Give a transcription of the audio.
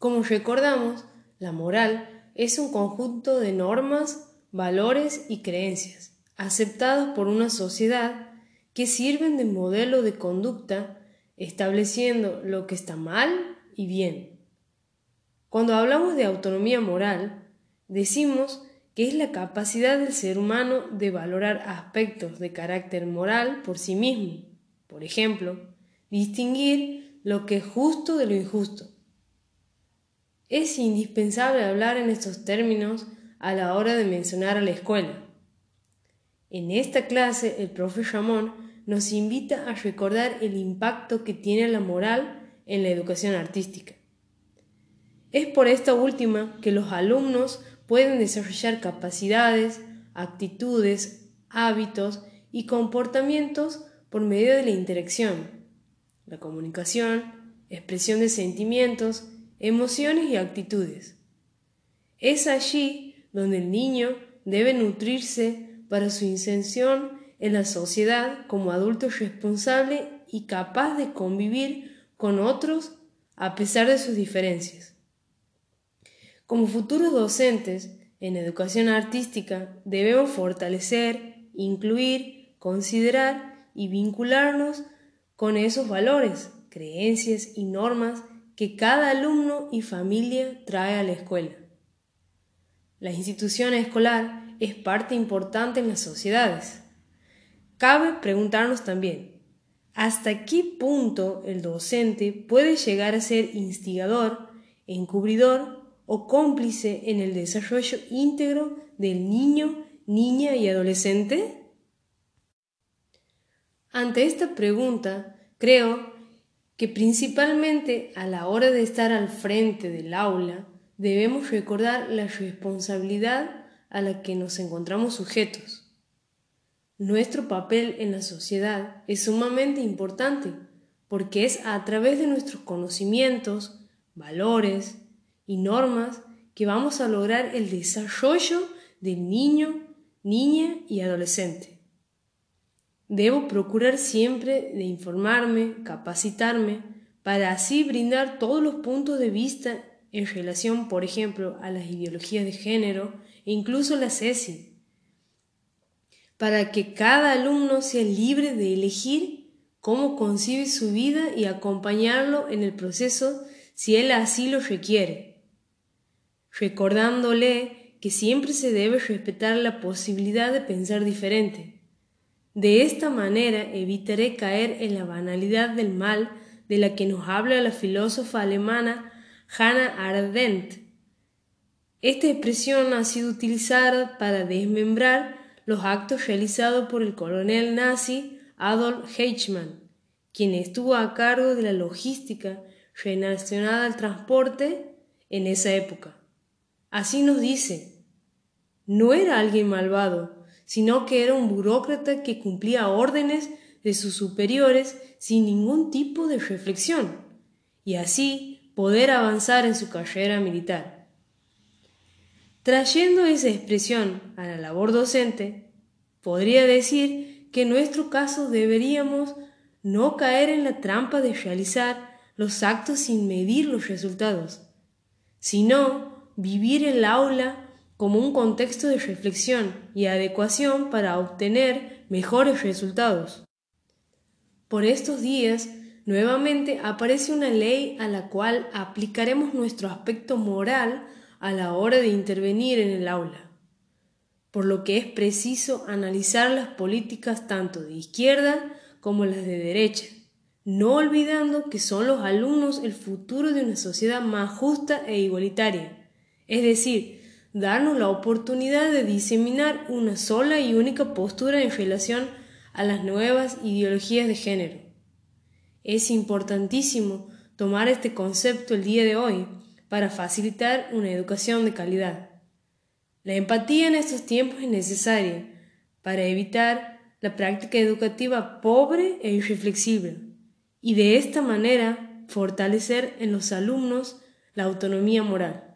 Como recordamos, la moral es un conjunto de normas, valores y creencias aceptados por una sociedad que sirven de modelo de conducta estableciendo lo que está mal y bien. Cuando hablamos de autonomía moral, decimos que es la capacidad del ser humano de valorar aspectos de carácter moral por sí mismo. Por ejemplo, distinguir lo que es justo de lo injusto. Es indispensable hablar en estos términos a la hora de mencionar a la escuela. En esta clase, el profe Ramón nos invita a recordar el impacto que tiene la moral en la educación artística. Es por esta última que los alumnos pueden desarrollar capacidades, actitudes, hábitos y comportamientos por medio de la interacción, la comunicación, expresión de sentimientos, emociones y actitudes. Es allí donde el niño debe nutrirse para su inserción en la sociedad como adulto responsable y capaz de convivir con otros a pesar de sus diferencias. Como futuros docentes en educación artística debemos fortalecer, incluir, considerar y vincularnos con esos valores, creencias y normas que cada alumno y familia trae a la escuela. La institución escolar es parte importante en las sociedades Cabe preguntarnos también, ¿hasta qué punto el docente puede llegar a ser instigador, encubridor o cómplice en el desarrollo íntegro del niño, niña y adolescente? Ante esta pregunta, creo que principalmente a la hora de estar al frente del aula debemos recordar la responsabilidad a la que nos encontramos sujetos. Nuestro papel en la sociedad es sumamente importante porque es a través de nuestros conocimientos, valores y normas que vamos a lograr el desarrollo del niño, niña y adolescente. Debo procurar siempre de informarme, capacitarme, para así brindar todos los puntos de vista en relación, por ejemplo, a las ideologías de género e incluso la CESI para que cada alumno sea libre de elegir cómo concibe su vida y acompañarlo en el proceso si él así lo requiere, recordándole que siempre se debe respetar la posibilidad de pensar diferente. De esta manera evitaré caer en la banalidad del mal de la que nos habla la filósofa alemana Hannah Arendt. Esta expresión ha sido utilizada para desmembrar los actos realizados por el coronel nazi Adolf Eichmann, quien estuvo a cargo de la logística relacionada al transporte en esa época. Así nos dice, no era alguien malvado, sino que era un burócrata que cumplía órdenes de sus superiores sin ningún tipo de reflexión, y así poder avanzar en su carrera militar. Trayendo esa expresión a la labor docente, podría decir que en nuestro caso deberíamos no caer en la trampa de realizar los actos sin medir los resultados, sino vivir el aula como un contexto de reflexión y adecuación para obtener mejores resultados. Por estos días, nuevamente aparece una ley a la cual aplicaremos nuestro aspecto moral a la hora de intervenir en el aula, por lo que es preciso analizar las políticas tanto de izquierda como las de derecha, no olvidando que son los alumnos el futuro de una sociedad más justa e igualitaria, es decir, darnos la oportunidad de diseminar una sola y única postura en relación a las nuevas ideologías de género. Es importantísimo tomar este concepto el día de hoy, para facilitar una educación de calidad. La empatía en estos tiempos es necesaria para evitar la práctica educativa pobre e irreflexible y de esta manera fortalecer en los alumnos la autonomía moral.